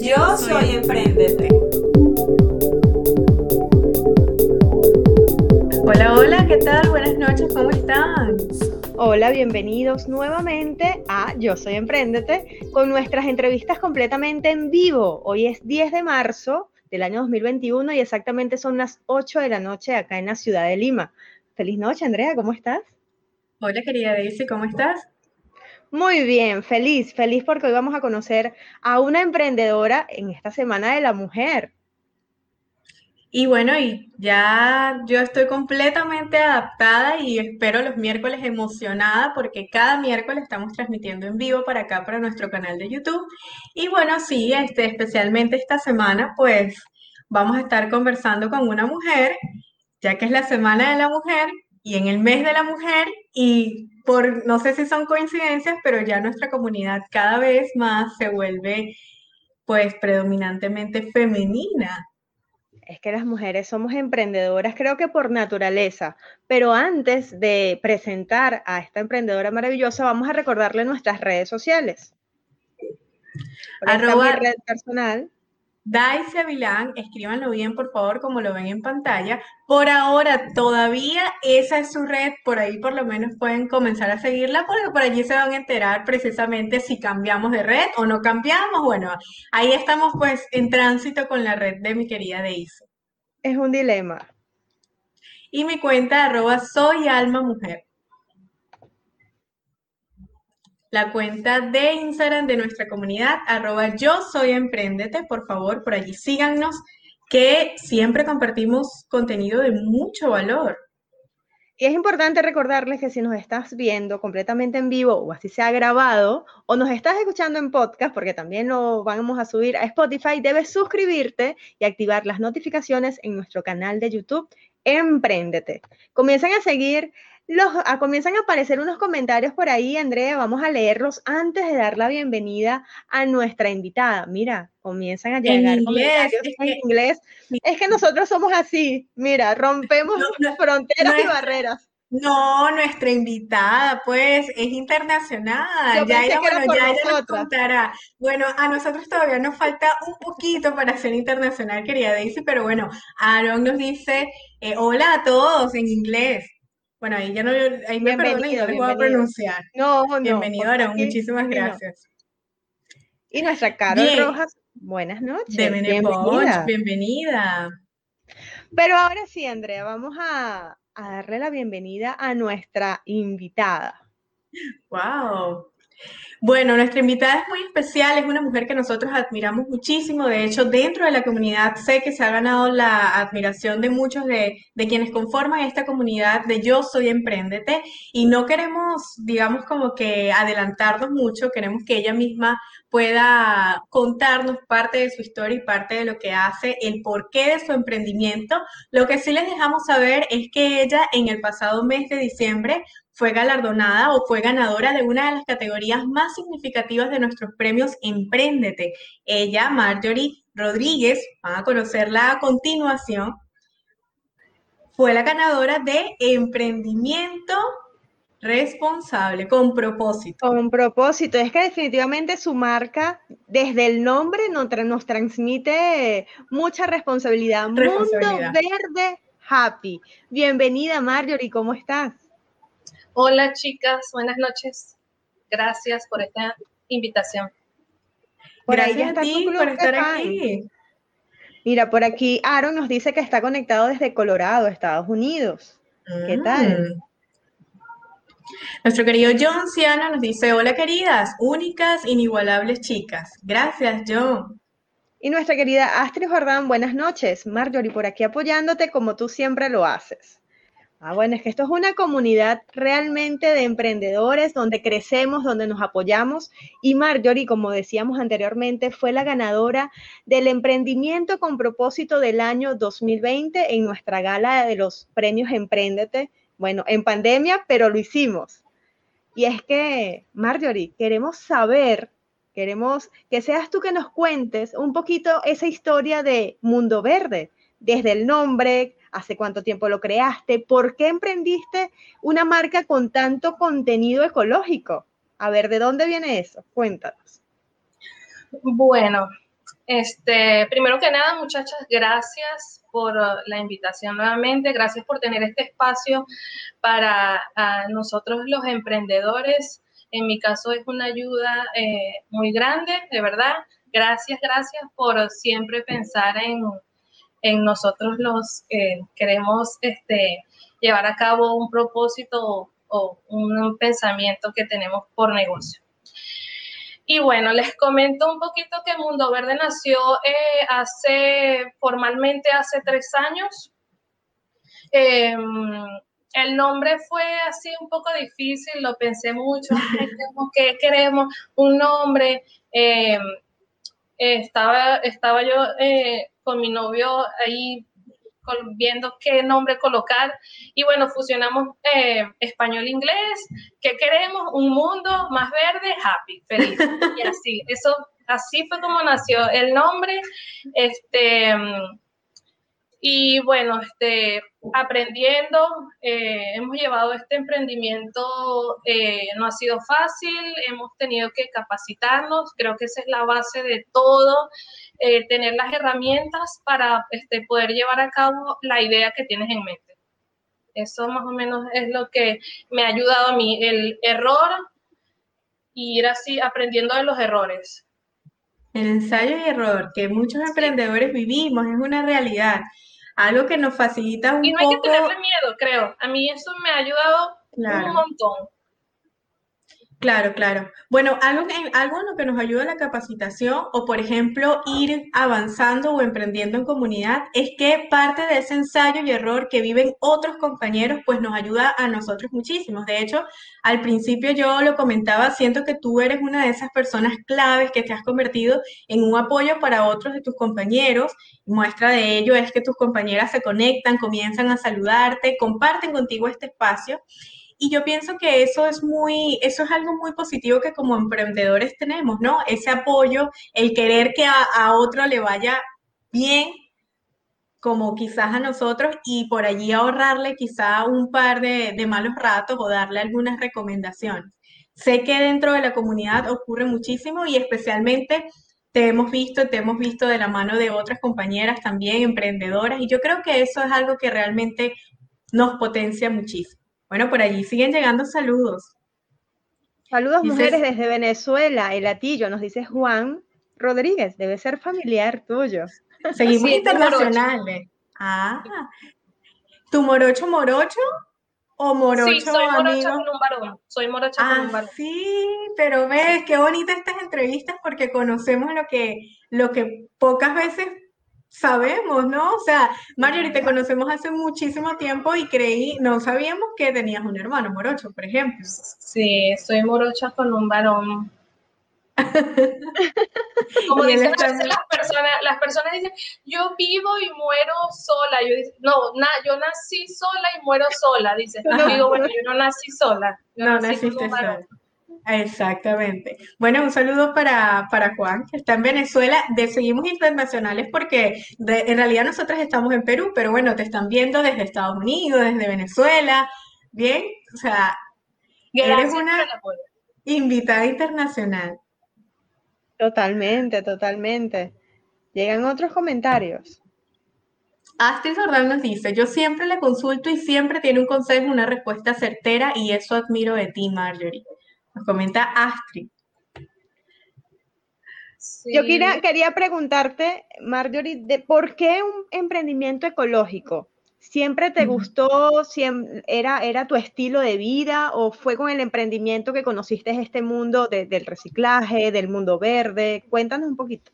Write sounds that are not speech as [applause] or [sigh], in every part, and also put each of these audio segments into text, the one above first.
Yo soy Emprendete. Hola, hola, ¿qué tal? Buenas noches, ¿cómo están? Hola, bienvenidos nuevamente a Yo Soy Emprendete con nuestras entrevistas completamente en vivo. Hoy es 10 de marzo del año 2021 y exactamente son las 8 de la noche acá en la ciudad de Lima. Feliz noche, Andrea, ¿cómo estás? Hola, querida Daisy, ¿cómo estás? Muy bien, feliz, feliz porque hoy vamos a conocer a una emprendedora en esta Semana de la Mujer. Y bueno, y ya yo estoy completamente adaptada y espero los miércoles emocionada porque cada miércoles estamos transmitiendo en vivo para acá, para nuestro canal de YouTube. Y bueno, sí, este, especialmente esta semana, pues vamos a estar conversando con una mujer, ya que es la Semana de la Mujer y en el mes de la mujer y por, no sé si son coincidencias, pero ya nuestra comunidad cada vez más se vuelve pues predominantemente femenina. Es que las mujeres somos emprendedoras, creo que por naturaleza, pero antes de presentar a esta emprendedora maravillosa, vamos a recordarle nuestras redes sociales. Arroba, red personal, Daisy Vilán, escríbanlo bien, por favor, como lo ven en pantalla. Por ahora, todavía esa es su red, por ahí por lo menos pueden comenzar a seguirla, porque por allí se van a enterar precisamente si cambiamos de red o no cambiamos. Bueno, ahí estamos pues en tránsito con la red de mi querida Daisy. Es un dilema. Y mi cuenta arroba soy alma mujer la cuenta de Instagram de nuestra comunidad, arroba yo soy emprendete, por favor, por allí síganos, que siempre compartimos contenido de mucho valor. Y es importante recordarles que si nos estás viendo completamente en vivo o así sea grabado, o nos estás escuchando en podcast, porque también lo vamos a subir a Spotify, debes suscribirte y activar las notificaciones en nuestro canal de YouTube, Emprendete. Comiencen a seguir los, ah, comienzan a aparecer unos comentarios por ahí, Andrea, vamos a leerlos antes de dar la bienvenida a nuestra invitada. Mira, comienzan a llegar comentarios en inglés. Es que nosotros somos así, mira, rompemos fronteras y barreras. No, nuestra invitada, pues, es internacional. ya ella, bueno, ya ella nos contará. Bueno, a nosotros todavía nos falta un poquito para ser internacional, querida Daisy, pero bueno, Aaron nos dice, eh, hola a todos en inglés. Bueno, ahí ya no, ahí me yo les voy a pronunciar. No, no. Bienvenido, muchísimas gracias. Y nuestra Carol Rojas, buenas noches. De bienvenida. bienvenida. Pero ahora sí, Andrea, vamos a, a darle la bienvenida a nuestra invitada. Wow. Bueno, nuestra invitada es muy especial, es una mujer que nosotros admiramos muchísimo. De hecho, dentro de la comunidad sé que se ha ganado la admiración de muchos de, quienes conforman esta comunidad de Yo Soy Emprendete. Y no queremos, digamos, como que adelantarnos mucho, queremos que ella misma pueda contarnos parte de su historia y parte de lo que hace, el porqué de su emprendimiento. Lo que sí les dejamos saber es que ella en el pasado mes de diciembre fue galardonada o fue ganadora de una de las categorías más significativas de nuestros premios Emprendete. Ella, Marjorie Rodríguez, van a conocerla a continuación, fue la ganadora de Emprendimiento Responsable, con propósito. Con propósito. Es que definitivamente su marca, desde el nombre, nos, nos transmite mucha responsabilidad. responsabilidad. Mundo Verde Happy. Bienvenida, Marjorie, ¿cómo estás? Hola chicas, buenas noches. Gracias por esta invitación. Gracias a ti por estar aquí. Mira, por aquí Aaron nos dice que está conectado desde Colorado, Estados Unidos. ¿Qué mm. tal? Nuestro querido John Ciano nos dice, hola queridas, únicas, inigualables chicas. Gracias, John. Y nuestra querida Astrid Jordán, buenas noches. Marjorie, por aquí apoyándote como tú siempre lo haces. Ah, bueno, es que esto es una comunidad realmente de emprendedores donde crecemos, donde nos apoyamos. Y Marjorie, como decíamos anteriormente, fue la ganadora del emprendimiento con propósito del año 2020 en nuestra gala de los premios Emprendete. Bueno, en pandemia, pero lo hicimos. Y es que, Marjorie, queremos saber, queremos que seas tú que nos cuentes un poquito esa historia de Mundo Verde, desde el nombre, hace cuánto tiempo lo creaste, por qué emprendiste una marca con tanto contenido ecológico. A ver, ¿de dónde viene eso? Cuéntanos. Bueno, este, primero que nada, muchachas, gracias por la invitación nuevamente, gracias por tener este espacio para nosotros los emprendedores. En mi caso es una ayuda eh, muy grande, de verdad. Gracias, gracias por siempre pensar en, en nosotros los que queremos este, llevar a cabo un propósito o, un pensamiento que tenemos por negocio. Y bueno, les comento un poquito que Mundo Verde nació eh, hace, formalmente hace tres años. Em, el nombre fue así un poco difícil, lo pensé mucho, [laughs] ¿qué queremos? Un nombre. Em, estaba, estaba yo eh, con mi novio ahí viendo qué nombre colocar y bueno, fusionamos eh, español-inglés, ¿qué queremos? Un mundo más verde, happy, feliz. Y así, eso, así fue como nació el nombre. Este, y bueno, este, aprendiendo, eh, hemos llevado este emprendimiento, eh, no ha sido fácil, hemos tenido que capacitarnos, creo que esa es la base de todo, eh, tener las herramientas para este, poder llevar a cabo la idea que tienes en mente. Eso más o menos es lo que me ha ayudado a mí, el error y ir así aprendiendo de los errores. El ensayo y error que muchos emprendedores vivimos es una realidad algo que nos facilita un poco. Y no hay que tenerle miedo, creo. A mí eso me ha ayudado un montón. Claro, claro. Bueno, algo, algo en lo que nos ayuda la capacitación o, por ejemplo, ir avanzando o emprendiendo en comunidad es que parte de ese ensayo y error que viven otros compañeros, pues nos ayuda a nosotros muchísimo. De hecho, al principio yo lo comentaba, siento que tú eres una de esas personas claves que te has convertido en un apoyo para otros de tus compañeros. Muestra de ello es que tus compañeras se conectan, comienzan a saludarte, comparten contigo este espacio. Y yo pienso que eso es muy, eso es algo muy positivo que como emprendedores tenemos, ¿no? Ese apoyo, el querer que a, otro le vaya bien, como quizás a nosotros, y por allí ahorrarle quizá un par de, de malos ratos o darle algunas recomendaciones. Sé que dentro de la comunidad ocurre muchísimo y especialmente te hemos visto, te hemos visto de la mano de otras compañeras también, emprendedoras, y yo creo que eso es algo que realmente nos potencia muchísimo. Bueno, por allí siguen llegando saludos. Saludos mujeres desde Venezuela, el latillo, nos dice Juan Rodríguez, debe ser familiar tuyo. Seguimos internacionales. Ah, ¿tu morocho morocho o morocho sí, soy morocha con un varón. Soy morocha con un varón. Sí, pero ves, qué bonitas estas entrevistas porque conocemos lo que, lo que pocas veces sabemos, ¿no? O sea, Marjorie, te conocemos hace muchísimo tiempo y creí, no sabíamos que tenías un hermano morocho, por ejemplo. Sí, soy morocha con un varón. [laughs] Como dicen las personas, las personas dicen, yo vivo y muero sola. Yo digo, no, yo nací sola y muero sola, dice. [laughs] Yo digo, bueno, yo no nací sola. no naciste sola. Exactamente. Bueno, un saludo para, Juan, que está en Venezuela. De, seguimos internacionales porque en realidad nosotros estamos en Perú, pero bueno, te están viendo desde Estados Unidos, desde Venezuela. Bien, o sea, eres una invitada internacional. Totalmente, totalmente. Llegan otros comentarios. Astrid Sordán nos dice, yo siempre le consulto y siempre tiene un consejo, una respuesta certera y eso admiro de ti, Marjorie comenta Astrid. Yo quería, quería preguntarte, Marjorie, de por qué un emprendimiento ecológico. ¿Siempre te gustó? Siempre, era, ¿Era tu estilo de vida o fue con el emprendimiento que conociste este mundo del reciclaje, del mundo verde? Cuéntanos un poquito.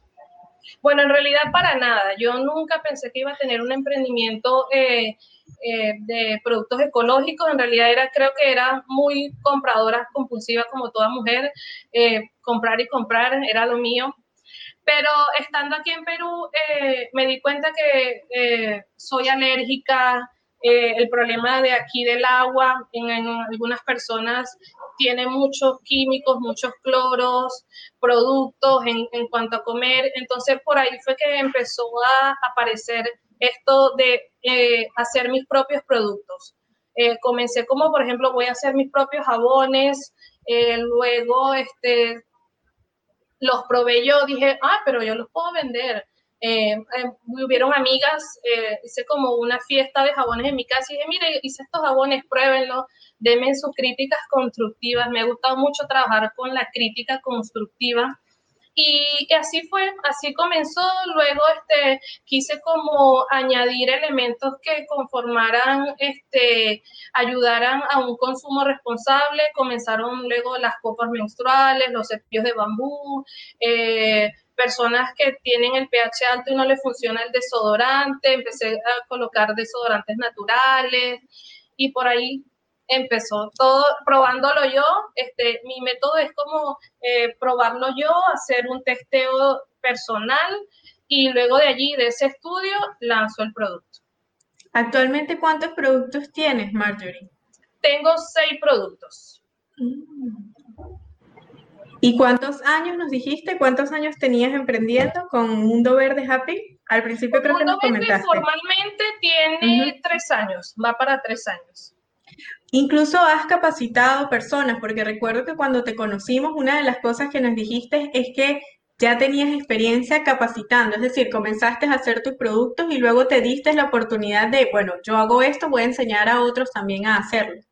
Bueno, en realidad para nada. Yo nunca pensé que iba a tener un emprendimiento eh, eh, de productos ecológicos. En realidad era, creo que era muy compradora compulsiva como toda mujer. comprar y comprar era lo mío. Pero estando aquí en Perú, me di cuenta que soy alérgica, el problema de aquí del agua en, algunas personas tiene muchos químicos, muchos cloros, productos en, en, cuanto a comer. Entonces por ahí fue que empezó a aparecer esto de eh, hacer mis propios productos. Eh, comencé como, por ejemplo, voy a hacer mis propios jabones, eh, luego este, los probé yo, dije, ah, pero yo los puedo vender. Hubieron amigas, hice como una fiesta de jabones en mi casa y dije, mire, hice estos jabones, pruébenlo denme sus críticas constructivas. Me ha gustado mucho trabajar con la crítica constructiva. Y, así fue, así comenzó. Luego este, quise como añadir elementos que conformaran, este, ayudaran a un consumo responsable. Comenzaron luego las copas menstruales, los cepillos de bambú, eh, personas que tienen el pH alto y no les funciona el desodorante. Empecé a colocar desodorantes naturales y por ahí empezó todo probándolo yo. Este, mi método es como eh, probarlo yo, hacer un testeo personal y luego de allí, de ese estudio, lanzo el producto. Actualmente, ¿cuántos productos tienes, Marjorie? Tengo seis productos. ¿Y cuántos años nos dijiste? ¿Cuántos años tenías emprendiendo con Mundo Verde Happy? Al principio creo que nos comentaste. formalmente tiene tres años, va para tres años. Incluso has capacitado personas, porque recuerdo que cuando te conocimos, una de las cosas que nos dijiste es que ya tenías experiencia capacitando, es decir, comenzaste a hacer tus productos y luego te diste la oportunidad de, bueno, yo hago esto, voy a enseñar a otros también a hacerlo.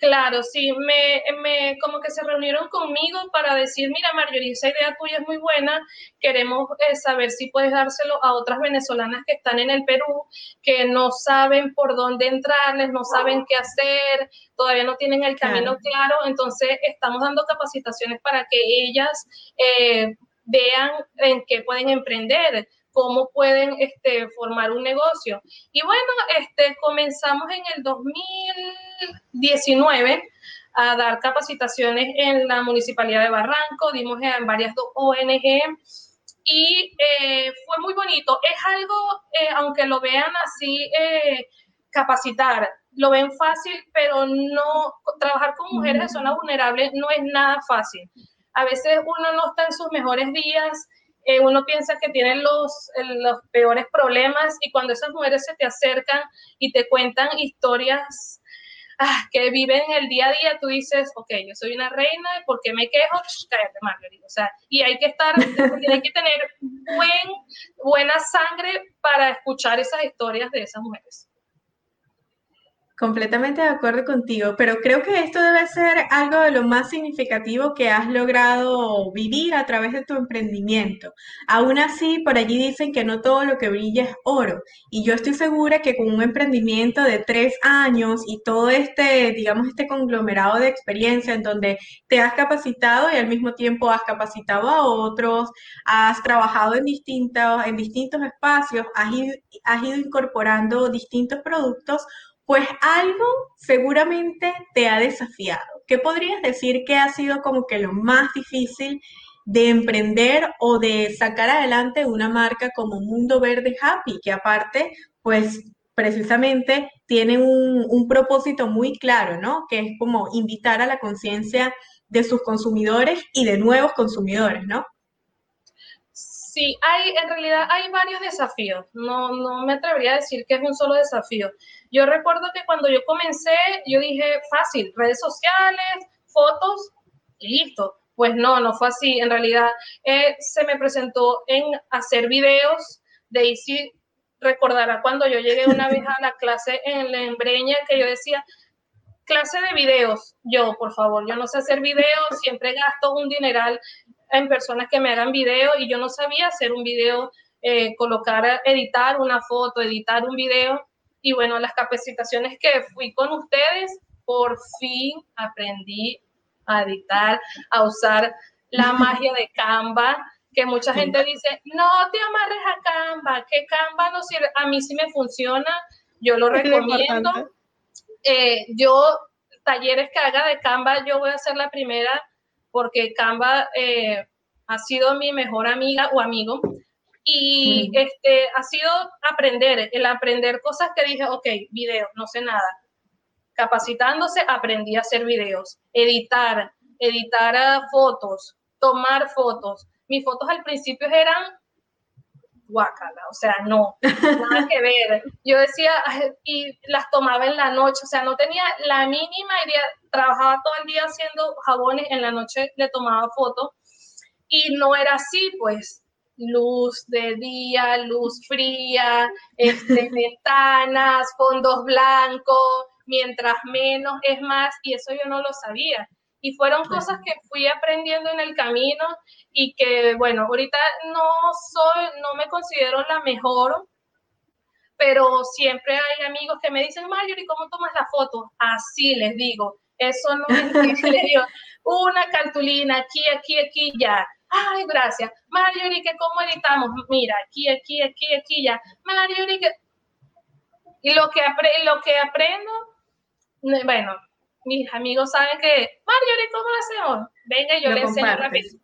Claro, sí, me, me, como que se reunieron conmigo para decir, mira Marjorie, esa idea tuya es muy buena, queremos eh, saber si puedes dárselo a otras venezolanas que están en el Perú, que no saben por dónde entrarles, no saben qué hacer, todavía no tienen el camino claro, entonces estamos dando capacitaciones para que ellas eh, vean en qué pueden emprender cómo pueden este, formar un negocio. Y bueno, este, comenzamos en el 2019 a dar capacitaciones en la Municipalidad de Barranco, dimos en varias ONG y eh, fue muy bonito. Es algo, eh, aunque lo vean así, eh, capacitar, lo ven fácil, pero no, trabajar con mujeres de zona vulnerable no es nada fácil. A veces uno no está en sus mejores días, eh, uno piensa que tienen los, los peores problemas y cuando esas mujeres se te acercan y te cuentan historias ah, que viven el día a día, tú dices, ok, yo soy una reina, ¿por qué me quejo? cállate, Marguerite. O sea, y hay que estar, [laughs] hay que tener buen, buena sangre para escuchar esas historias de esas mujeres. Completamente de acuerdo contigo, pero creo que esto debe ser algo de lo más significativo que has logrado vivir a través de tu emprendimiento. Aún así, por allí dicen que no todo lo que brilla es oro, y yo estoy segura que con un emprendimiento de tres años y todo este, digamos, este conglomerado de experiencia en donde te has capacitado y al mismo tiempo has capacitado a otros, has trabajado en distintos, en distintos espacios, has has ido incorporando distintos productos, pues algo seguramente te ha desafiado. ¿Qué podrías decir que ha sido como que lo más difícil de emprender o de sacar adelante una marca como Mundo Verde Happy, que aparte, pues precisamente tiene un, propósito muy claro, ¿no? Que es como invitar a la conciencia de sus consumidores y de nuevos consumidores, ¿no? Sí, hay, en realidad hay varios desafíos. No, no me atrevería a decir que es un solo desafío. Yo recuerdo que cuando yo comencé, yo dije, fácil, redes sociales, fotos, listo. Pues no, no fue así. En realidad eh, se me presentó en hacer videos. Daisy recordará cuando yo llegué una vez a la clase en la Embreña que yo decía, clase de videos. Yo, por favor, yo no sé hacer videos, siempre gasto un dineral en personas que me hagan video y yo no sabía hacer un video, eh, colocar, editar una foto, editar un video. Y bueno, las capacitaciones que fui con ustedes, por fin aprendí a editar, a usar la [laughs] magia de Canva, que mucha gente dice, no te amarres a Canva, que Canva no sirve, a mí sí me funciona, yo lo recomiendo. Eh, yo, talleres que haga de Canva, yo voy a ser la primera porque Canva eh, ha sido mi mejor amiga o amigo. Y este, ha sido aprender, el aprender cosas que dije, ok, video, no sé nada. Capacitándose, aprendí a hacer videos, editar, editar fotos, tomar fotos. Mis fotos al principio eran guacala, o sea, no, nada que ver. Yo decía, y las tomaba en la noche, o sea, no tenía la mínima idea, trabajaba todo el día haciendo jabones, en la noche le tomaba fotos, y no era así, pues, luz de día, luz fría, este, [laughs] ventanas, fondos blancos, mientras menos es más, y eso yo no lo sabía. Y fueron cosas que fui aprendiendo en el camino y que, bueno, ahorita no soy, no me considero la mejor, pero siempre hay amigos que me dicen, Marjorie, ¿cómo tomas la foto? Así les digo, eso no es, [laughs] les digo, una cartulina aquí, aquí, aquí, ya. Ay, gracias. Marjorie, ¿que ¿cómo editamos? Mira, aquí, aquí, aquí, aquí, ya. Marjorie, que... Y lo que, lo que aprendo, bueno, mis amigos saben que, Marjorie, ¿cómo lo hacemos? Venga, yo le enseño rápido.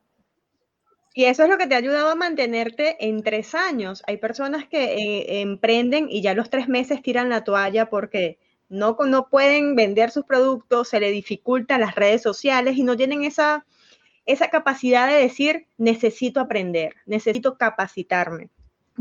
Y eso es lo que te ha ayudado a mantenerte en tres años. Hay personas que eh, emprenden y ya los tres meses tiran la toalla porque no, no pueden vender sus productos, se le dificultan las redes sociales y no tienen esa, esa capacidad de decir, necesito aprender, necesito capacitarme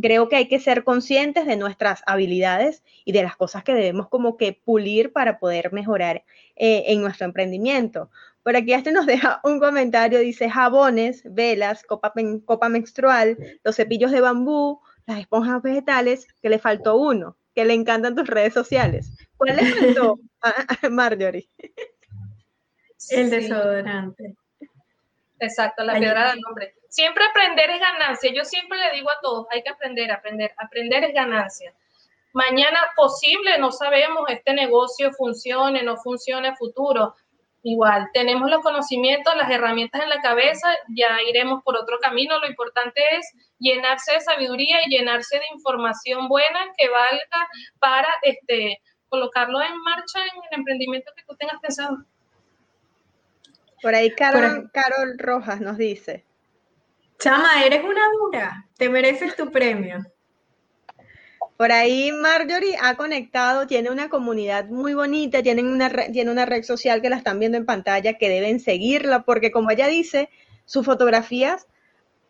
creo que hay que ser conscientes de nuestras habilidades y de las cosas que debemos como que pulir para poder mejorar eh, en nuestro emprendimiento. Por aquí este nos [laughs] deja un comentario, dice jabones, velas, copa, copa menstrual, los cepillos de bambú, las esponjas vegetales, que le faltó uno, que le encantan tus redes sociales. ¿Cuál le faltó a Marjorie? El desodorante. Exacto, la piedra del nombre. Siempre aprender es ganancia. Yo siempre le digo a todos, hay que aprender, aprender. Aprender es ganancia. Mañana posible, no sabemos, este negocio funcione, no funcione futuro. Igual, tenemos los conocimientos, las herramientas en la cabeza, ya iremos por otro camino. Lo importante es llenarse de sabiduría y llenarse de información buena que valga para este, colocarlo en marcha en el emprendimiento que tú tengas pensado. Por ahí Carol, Carol Rojas nos dice, Chama, eres una dura, te mereces tu premio. Por ahí Marjorie ha conectado, tiene una comunidad muy bonita, tienen una tiene una red social que la están viendo en pantalla, que deben seguirla, porque como ella dice, sus fotografías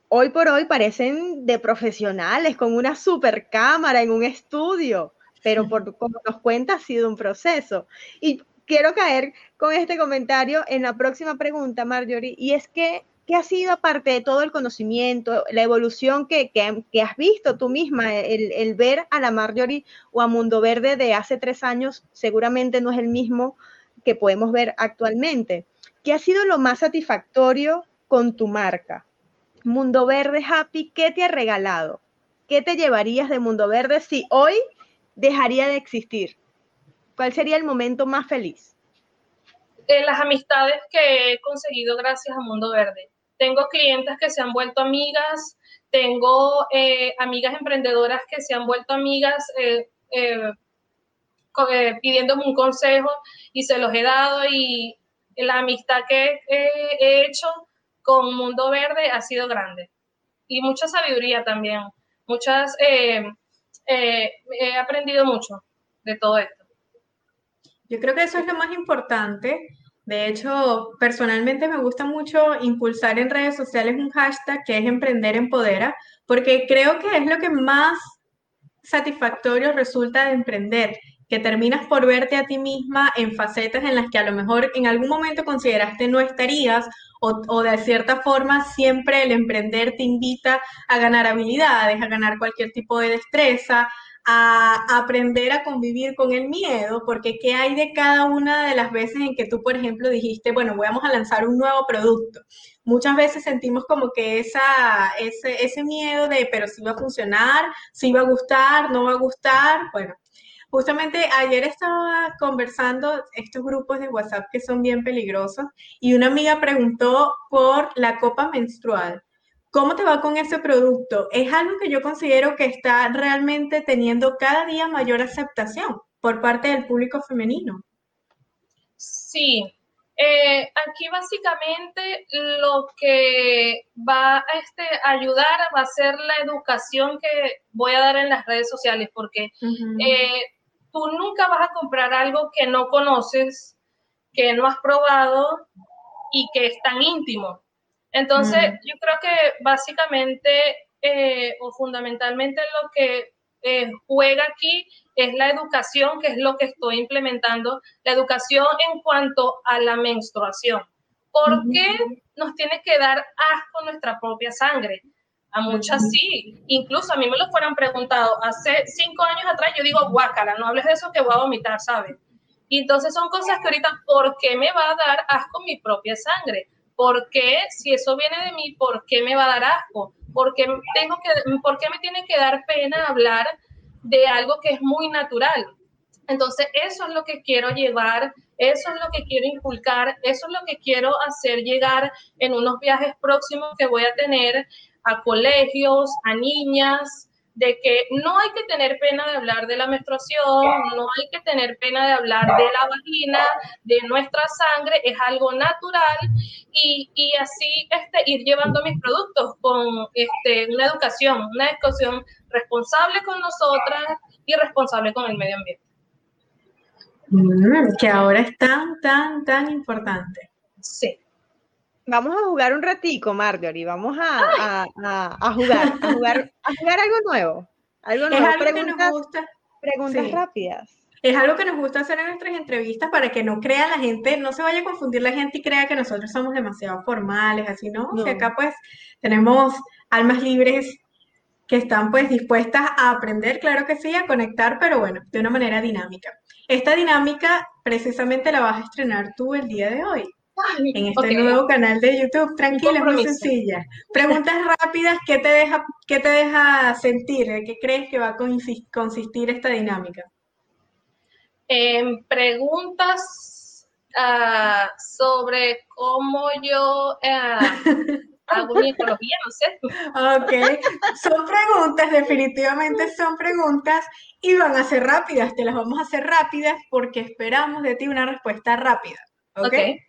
hoy por hoy parecen de profesionales, con una super cámara en un estudio, pero por [laughs] como nos cuenta ha sido un proceso. Y quiero caer con este comentario en la próxima pregunta, Marjorie, y es que ¿Qué ha sido aparte de todo el conocimiento, la evolución que, has visto tú misma, el, ver a la Marjorie o a Mundo Verde de hace tres años seguramente no es el mismo que podemos ver actualmente? ¿Qué ha sido lo más satisfactorio con tu marca? Mundo Verde Happy, ¿qué te ha regalado? ¿Qué te llevarías de Mundo Verde si hoy dejaría de existir? ¿Cuál sería el momento más feliz? Las amistades que he conseguido gracias a Mundo Verde tengo clientes que se han vuelto amigas, tengo eh, amigas emprendedoras que se han vuelto amigas eh, eh, pidiéndome un consejo y se los he dado y la amistad que he hecho con Mundo Verde ha sido grande y mucha sabiduría también. Muchas, he aprendido mucho de todo esto. Yo creo que eso es lo más importante de hecho, personalmente me gusta mucho impulsar en redes sociales un hashtag que es Emprender Empodera, porque creo que es lo que más satisfactorio resulta de emprender, que terminas por verte a ti misma en facetas en las que a lo mejor en algún momento consideraste no estarías o, o, de cierta forma siempre el emprender te invita a ganar habilidades, a ganar cualquier tipo de destreza, a aprender a convivir con el miedo, porque ¿qué hay de cada una de las veces en que tú, por ejemplo, dijiste, bueno, vamos a lanzar un nuevo producto? Muchas veces sentimos como que esa, ese, ese miedo de, pero si va a funcionar, si va a gustar, no va a gustar, bueno. Justamente ayer estaba conversando estos grupos de WhatsApp que son bien peligrosos y una amiga preguntó por la copa menstrual ¿Cómo te va con ese producto? Es algo que yo considero que está realmente teniendo cada día mayor aceptación por parte del público femenino. Sí, eh, aquí básicamente lo que va a este, ayudar va a ser la educación que voy a dar en las redes sociales, porque eh, tú nunca vas a comprar algo que no conoces, que no has probado y que es tan íntimo. Entonces, yo creo que básicamente eh, o fundamentalmente lo que juega aquí es la educación, que es lo que estoy implementando, la educación en cuanto a la menstruación. ¿Por qué nos tiene que dar asco nuestra propia sangre? A muchas sí, incluso a mí me lo fueron preguntado hace cinco años atrás, yo digo, guácala, no hables de eso que voy a vomitar, ¿sabes? Y entonces son cosas que ahorita, ¿por qué me va a dar asco mi propia sangre? ¿Por qué, si eso viene de mí, por qué me va a dar asco? ¿Por qué, tengo que, ¿Por qué me tiene que dar pena hablar de algo que es muy natural. Entonces, eso es lo que quiero llevar, eso es lo que quiero inculcar, eso es lo que quiero hacer llegar en unos viajes próximos que voy a tener a colegios, a niñas, de que no hay que tener pena de hablar de la menstruación, no hay que tener pena de hablar de la vagina, de nuestra sangre, es algo natural y, y así este, ir llevando mis productos con este, una educación, una educación responsable con nosotras y responsable con el medio ambiente. Mm, que ahora es tan, tan, tan importante. Sí. Vamos a jugar un ratico, Marjorie. Vamos a, a, jugar, a jugar, a jugar algo nuevo. Algo nuevo. Es algo preguntas, que nos gusta. Preguntas rápidas. Es algo que nos gusta hacer en nuestras entrevistas para que no crea la gente, no se vaya a confundir la gente y crea que nosotros somos demasiado formales, así, ¿no? Que acá pues tenemos almas libres que están pues dispuestas a aprender, claro que sí, a conectar, pero bueno, de una manera dinámica. Esta dinámica precisamente la vas a estrenar tú el día de hoy en este nuevo canal de YouTube. Tranquila, es muy sencilla. Preguntas rápidas, ¿qué te deja, qué te deja sentir? qué crees que va a consistir esta dinámica? En preguntas uh, sobre cómo yo uh, [laughs] hago mi ecología, no sé. Ok, son preguntas, definitivamente son preguntas y van a ser rápidas, te las vamos a hacer rápidas porque esperamos de ti una respuesta rápida. ¿Ok? okay.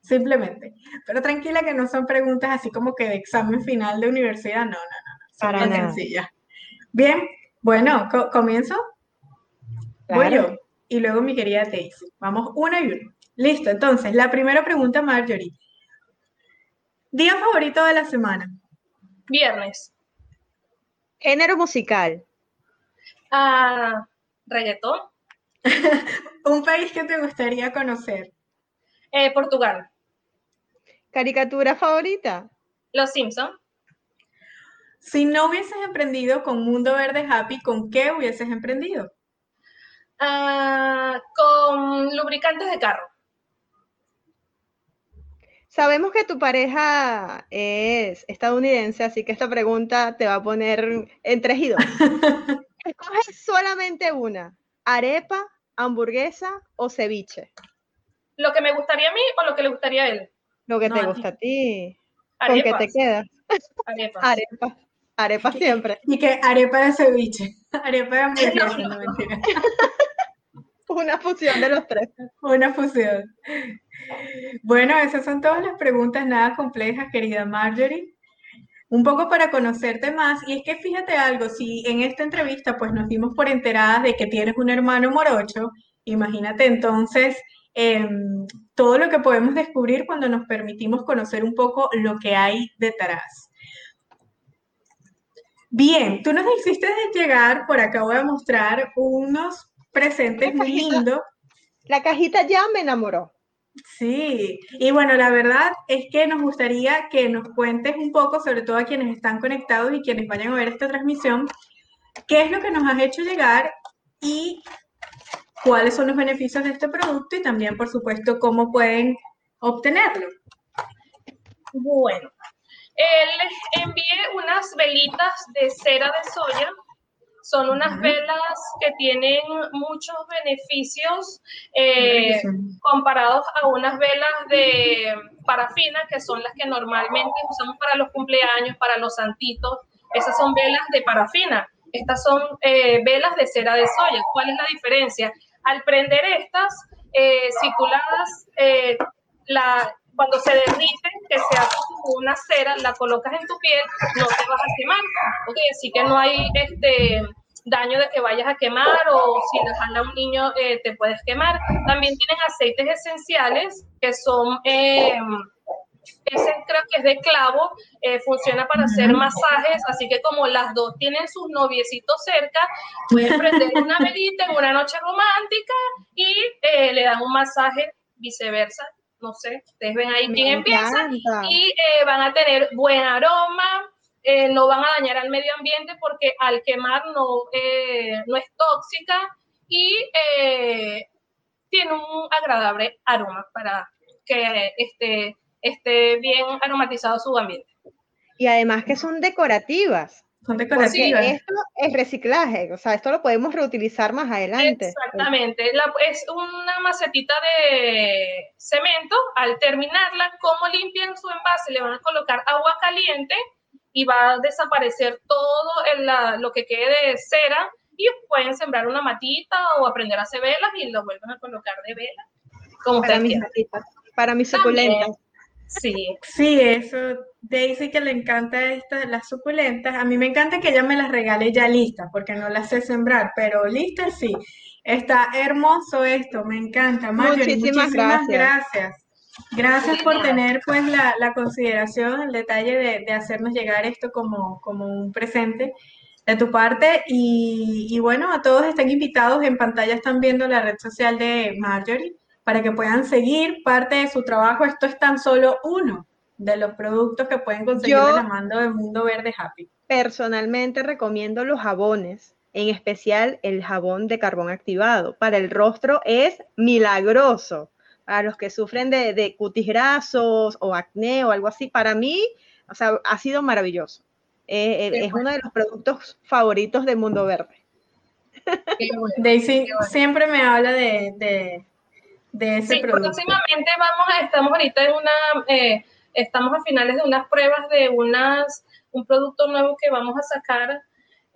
Simplemente. Pero tranquila que no son preguntas así como que de examen final de universidad, no, no, no, son Para sencillas. Bien, bueno, ¿comienzo? Voy yo. Y luego mi querida Daisy. Vamos una y una. Listo, entonces, la primera pregunta, Marjorie. Día favorito de la semana. Viernes. Género musical. Ah, reggaetón. [laughs] Un país que te gustaría conocer. Eh, Portugal. ¿Caricatura favorita? Los Simpson. Si no hubieses emprendido con Mundo Verde Happy, ¿con qué hubieses emprendido? Ah, con lubricantes de carro. Sabemos que tu pareja es estadounidense, así que esta pregunta te va a poner entre y [laughs] Escoges solamente una, arepa, hamburguesa o ceviche. ¿Lo que me gustaría a mí o lo que le gustaría a él? Lo que te gusta a ti. ¿Con qué te quedas? Arepa. Arepa. Arepa siempre. Y que arepa de ceviche. [laughs] Arepa de hamburguesa, no mentira. Una fusión de los tres. Una fusión. Bueno, esas son todas las preguntas, nada complejas, querida Marjorie. Un poco para conocerte más, y es que fíjate algo, si en esta entrevista pues nos dimos por enteradas de que tienes un hermano morocho, imagínate entonces em, todo lo que podemos descubrir cuando nos permitimos conocer un poco lo que hay detrás. Bien, tú nos hiciste llegar, por acá voy a mostrar unos presentes muy lindos. La cajita ya me enamoró. Sí, y bueno, la verdad es que nos gustaría que nos cuentes un poco, sobre todo a quienes están conectados y quienes vayan a ver esta transmisión, qué es lo que nos has hecho llegar y cuáles son los beneficios de este producto y también, por supuesto, cómo pueden obtenerlo. Bueno, les envié unas velitas de cera de soya Son unas velas que tienen muchos beneficios eh, comparados a unas velas de parafina, que son las que normalmente usamos para los cumpleaños, para los santitos. Esas son velas de parafina. Estas son eh, velas de cera de soya. ¿Cuál es la diferencia? Al prender estas, eh, circuladas, eh, la, cuando se derriten, que se hace una cera, la colocas en tu piel, no te vas a quemar. Okay, así que no hay este daño de que vayas a quemar o si le a un niño eh, te puedes quemar. También tienen aceites esenciales que son, ese creo que es de clavo, eh, funciona para hacer masajes, así que como las dos tienen sus noviecitos cerca, pueden prender una velita en una noche romántica y le dan un masaje viceversa. No sé, ustedes ven ahí quién empieza y eh, van a tener buen aroma, eh, no van a dañar al medio ambiente porque al quemar no, eh, no es tóxica y tiene un agradable aroma para que esté, esté bien aromatizado su ambiente. Y además que son decorativas. Son decorativas. esto es reciclaje, o sea, esto lo podemos reutilizar más adelante. Exactamente. es una macetita de cemento. Al terminarla, como limpian su envase, le van a colocar agua caliente y va a desaparecer todo lo que quede de cera y pueden sembrar una matita o aprender a hacer velas y lo vuelven a colocar de vela. Como para mis para mis suculentas. Sí. Sí, eso. Daisy que le encanta estas, las suculentas. A mí me encanta que ella me las regale ya listas, porque no las sé sembrar, pero listas sí. Está hermoso esto, me encanta. muchísimas, gracias. gracias. por tener pues la, la, consideración, el detalle de, de, hacernos llegar esto como, como un presente de tu parte. Y, y bueno, a todos están invitados. En pantalla están viendo la red social de Marjorie para que puedan seguir parte de su trabajo. Esto es tan solo uno de los productos que pueden conseguir de la mano del Mundo Verde Happy. Personalmente recomiendo los jabones, en especial el jabón de carbón activado. Para el rostro es milagroso. Para los que sufren de, de cutis grasos o acné o algo así, para mí, o sea, ha sido maravilloso. Eh, eh, es uno de los productos favoritos del Mundo Verde. Daisy siempre me habla de de ese sí, Próximamente vamos a, estamos ahorita en una, eh, estamos a finales de unas pruebas de unas, un producto nuevo que vamos a sacar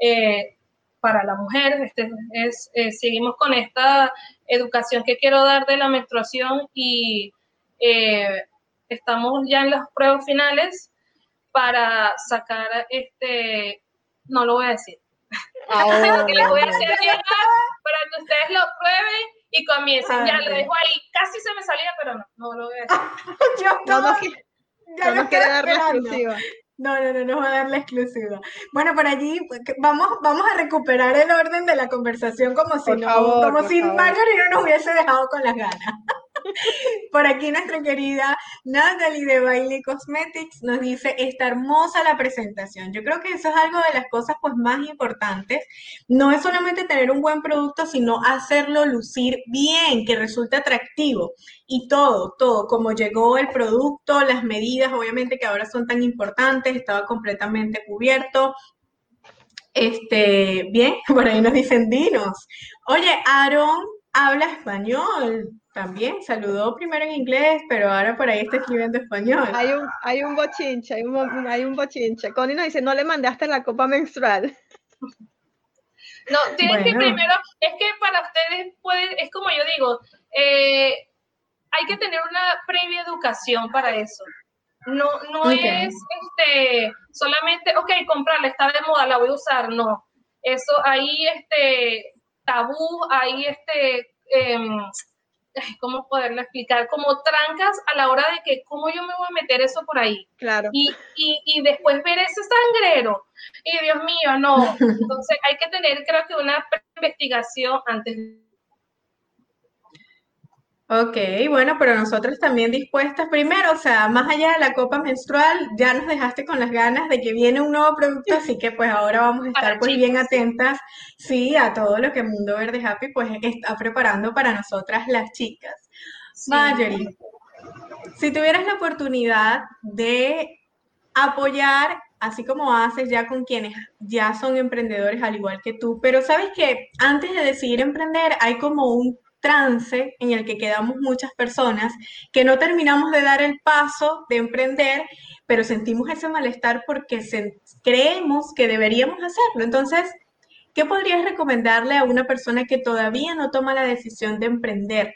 eh, para la mujer. Este es, eh, seguimos con esta educación que quiero dar de la menstruación y estamos ya en las pruebas finales para sacar este, no lo voy a decir. [laughs] Oh, que les voy a hacer llegar para que ustedes lo prueben y comiencen. ya lo dejo ahí, casi se me salía, pero no, no lo voy a decir. [laughs] Yo no, no, ya no quiero dar la exclusiva. No, no, no, no va a dar la exclusiva. Bueno, por allí pues, vamos, vamos a recuperar el orden de la conversación como si no, como si Marjorie no nos hubiese dejado con las ganas. Por aquí nuestra querida Natalie de Bailey Cosmetics nos dice, está hermosa la presentación. Yo creo que eso es algo de las cosas pues más importantes. No es solamente tener un buen producto, sino hacerlo lucir bien, que resulte atractivo. Y todo, todo, como llegó el producto, las medidas, obviamente que ahora son tan importantes, estaba completamente cubierto, este, bien, [laughs] por ahí nos dicen dinos. Oye, Aaron habla español también. Saludó primero en inglés, pero ahora por ahí está escribiendo español. Hay un, hay un bochinche, hay un, hay un bochinche. Connie nos dice, no le mandaste la copa menstrual. [laughs] No, tienen que primero, es que para ustedes puede, es como yo digo, eh, hay que tener una previa educación para eso. No, no es este, solamente, ok, comprarla, está de moda, la voy a usar, no. Eso ahí, este, tabú, ahí este, em, [laughs] ¿cómo poderlo explicar? Como trancas a la hora de que, ¿cómo yo me voy a meter eso por ahí? Claro. Y, y, y después ver ese sangrero. Y Dios mío, no. [laughs] Entonces hay que tener, creo que, una investigación antes de Ok, bueno, pero nosotros también dispuestas primero, o sea, más allá de la copa menstrual, ya nos dejaste con las ganas de que viene un nuevo producto, así que pues ahora vamos a estar pues bien atentas, sí, a todo lo que Mundo Verde Happy pues está preparando para nosotras las chicas. Marjorie, si tuvieras la oportunidad de apoyar así como haces ya con quienes ya son emprendedores al igual que tú, pero sabes que antes de decidir emprender hay como un trance en el que quedamos muchas personas que no terminamos de dar el paso de emprender, pero sentimos ese malestar porque creemos que deberíamos hacerlo. Entonces, ¿qué podrías recomendarle a una persona que todavía no toma la decisión de emprender?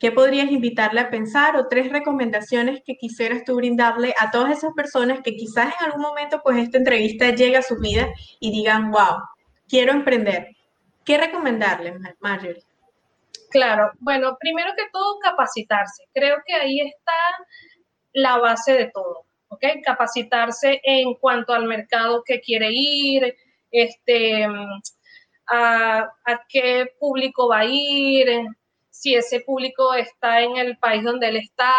¿Qué podrías invitarle a pensar o tres recomendaciones que quisieras tú brindarle a todas esas personas que quizás en algún momento pues esta entrevista llegue a su vida y digan, wow, quiero emprender? ¿Qué recomendarle, Marjorie? Claro, bueno, primero que todo capacitarse. Creo que ahí está la base de todo, ¿ok? Capacitarse en cuanto al mercado que quiere ir, este, a, a qué público va a ir, si ese público está en el país donde él está,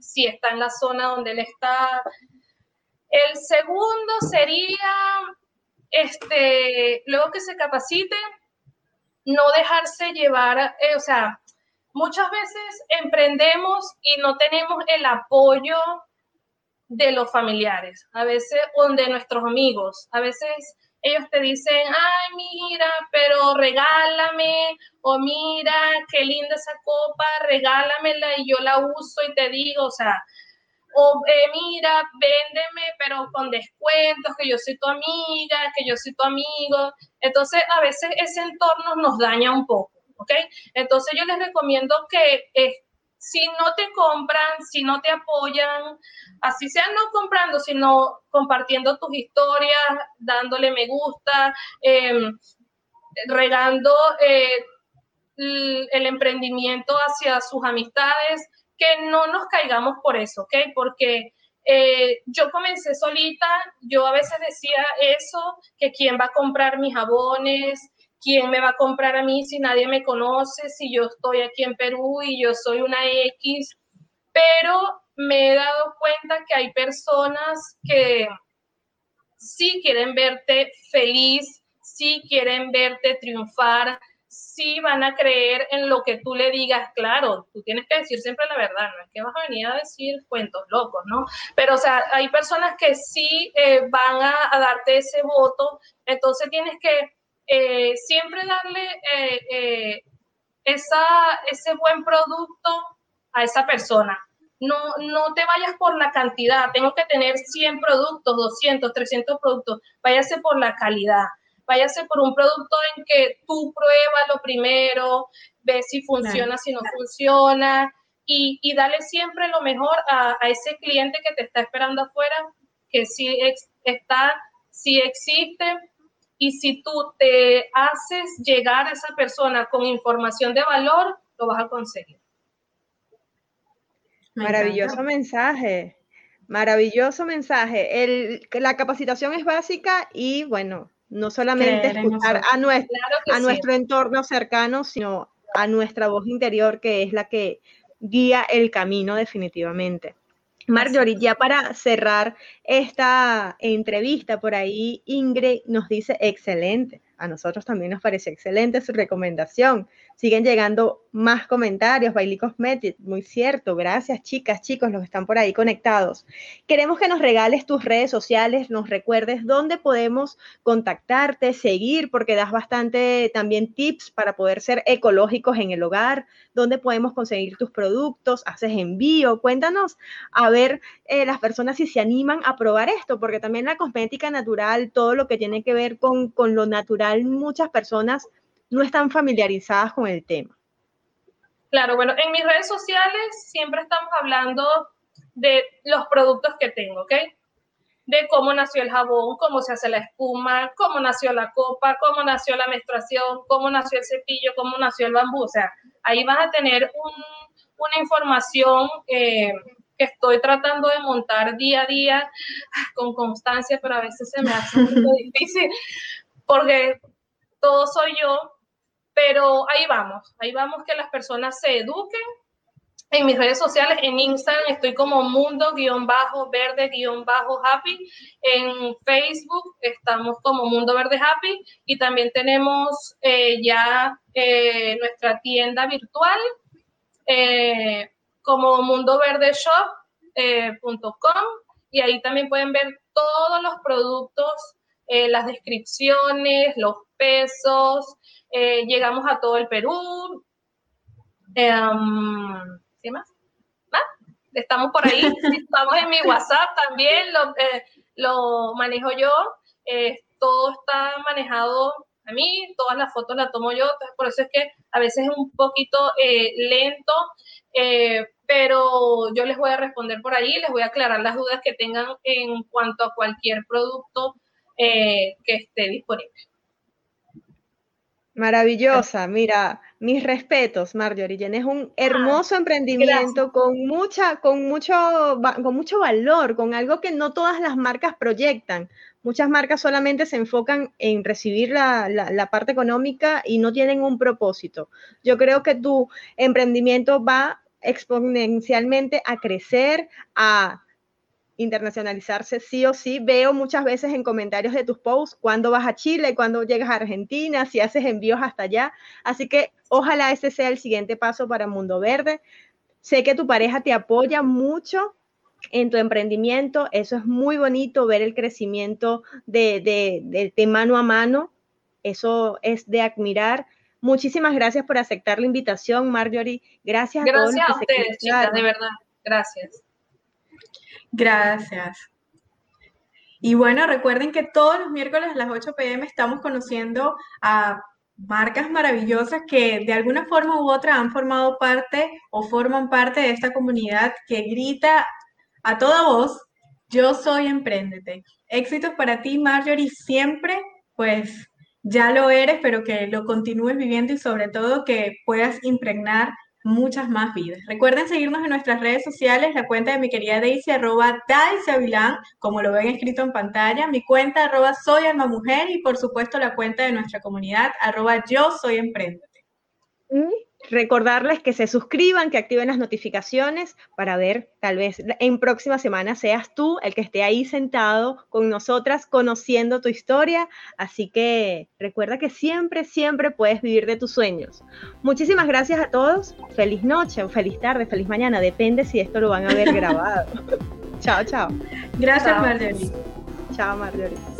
si está en la zona donde él está. El segundo sería, este, luego que se capacite, no dejarse llevar, eh, o sea, muchas veces emprendemos y no tenemos el apoyo de los familiares, a veces, o de nuestros amigos, a veces ellos te dicen, ay, mira, pero regálame, o mira, qué linda esa copa, regálamela y yo la uso y te digo, o sea, o eh, mira, véndeme, pero con descuentos, que yo soy tu amiga, que yo soy tu amigo. Entonces, a veces ese entorno nos daña un poco, ¿ok? Entonces, yo les recomiendo que eh, si no te compran, si no te apoyan, así sea no comprando, sino compartiendo tus historias, dándole me gusta, em, regando eh, el emprendimiento hacia sus amistades, que no nos caigamos por eso, ¿ok? Porque eh, yo comencé solita, yo a veces decía eso, que quién va a comprar mis jabones, quién me va a comprar a mí si nadie me conoce, si yo estoy aquí en Perú y yo soy una X, pero me he dado cuenta que hay personas que sí quieren verte feliz, sí quieren verte triunfar, sí van a creer en lo que tú le digas, claro, tú tienes que decir siempre la verdad, no es que vas a venir a decir cuentos locos, ¿no? Pero, o sea, hay personas que sí eh, van a, darte ese voto, entonces tienes que eh, siempre darle eh, esa, ese buen producto a esa persona. No, no te vayas por la cantidad, tengo que tener 100 productos, 200, 300 productos, váyase por la calidad, váyase por un producto en que tú pruebas lo primero, ves si funciona, si no funciona, y, y, dale siempre lo mejor a, ese cliente que te está esperando afuera, que sí está, sí existe, y si tú te haces llegar a esa persona con información de valor, lo vas a conseguir. Maravilloso mensaje, maravilloso mensaje. El, la capacitación es básica y bueno, no solamente escuchar a, nuestro, a nuestro entorno cercano, sino a nuestra voz interior, que es la que guía el camino definitivamente. Marjorie, ya para cerrar esta entrevista por ahí, Ingrid nos dice, excelente. A nosotros también nos parece excelente su recomendación. Siguen llegando más comentarios. Bailey Cosmetics, muy cierto. Gracias, chicas, chicos, los que están por ahí conectados. Queremos que nos regales tus redes sociales, nos recuerdes dónde podemos contactarte, seguir, porque das bastante también tips para poder ser ecológicos en el hogar, dónde podemos conseguir tus productos, haces envío. Cuéntanos a ver eh, las personas si se animan a probar esto, porque también la cosmética natural, todo lo que tiene que ver con, con lo natural, muchas personas no están familiarizadas con el tema. Claro, bueno, en mis redes sociales siempre estamos hablando de los productos que tengo, ¿ok? De cómo nació el jabón, cómo se hace la espuma, cómo nació la copa, cómo nació la menstruación, cómo nació el cepillo, cómo nació el bambú. O sea, ahí vas a tener una información eh, que estoy tratando de montar día a día [laughs] con constancia, pero a veces se me hace muy [laughs] difícil porque todo soy yo pero ahí vamos, ahí vamos que las personas se eduquen. En mis redes sociales, en Instagram estoy como mundo-verde-happy. En Facebook estamos como Mundo Verde Happy y también tenemos eh, ya eh, nuestra tienda virtual eh, como mundoverdeshop.com y ahí también pueden ver todos los productos, eh, las descripciones, los pesos, eh, llegamos a todo el Perú. Em, ¿Qué más? Estamos por ahí, [laughs] estamos en mi WhatsApp también, lo, eh, lo manejo yo, todo está manejado a mí, todas las fotos las tomo yo, entonces por eso es que a veces es un poquito lento, pero yo les voy a responder por ahí, les voy a aclarar las dudas que tengan en cuanto a cualquier producto que esté disponible. Maravillosa, mira, mis respetos, Marjorie. Tienes un hermoso emprendimiento con mucha, con mucho, con mucho valor, con algo que no todas las marcas proyectan. Muchas marcas solamente se enfocan en recibir la, la parte económica y no tienen un propósito. Yo creo que tu emprendimiento va exponencialmente a crecer, a internacionalizarse sí o sí. Veo muchas veces en comentarios de tus posts cuándo vas a Chile, cuándo llegas a Argentina, si haces envíos hasta allá. Así que ojalá ese sea el siguiente paso para Mundo Verde. Sé que tu pareja te apoya mucho en tu emprendimiento. Eso es muy bonito ver el crecimiento de, de, mano a mano. Eso es de admirar. Muchísimas gracias por aceptar la invitación, Marjorie. Gracias, a todos. Gracias a ustedes, chicas, de verdad. Gracias. Gracias. Y bueno, recuerden que todos los miércoles a las 8 pm estamos conociendo a marcas maravillosas que de alguna forma u otra han formado parte o forman parte de esta comunidad que grita a toda voz, yo soy Emprendete. Éxitos para ti, Marjorie, siempre, pues ya lo eres, pero que lo continúes viviendo y sobre todo que puedas impregnar muchas más vidas. Recuerden seguirnos en nuestras redes sociales, la cuenta de mi querida Daisy, arroba Daisy Avilán, como lo ven escrito en pantalla, mi cuenta, arroba Soy Alma Mujer, y por supuesto la cuenta de nuestra comunidad, arroba Yo Soy Emprendete. Recordarles que se suscriban, que activen las notificaciones para ver, tal vez en próxima semana seas tú el que esté ahí sentado con nosotras conociendo tu historia. Así que recuerda que siempre, siempre puedes vivir de tus sueños. Muchísimas gracias a todos. Feliz noche, feliz tarde, feliz mañana. Depende si esto lo van a ver [laughs] grabado. chao, chao. Gracias, Marjorie. Chao, Marjorie.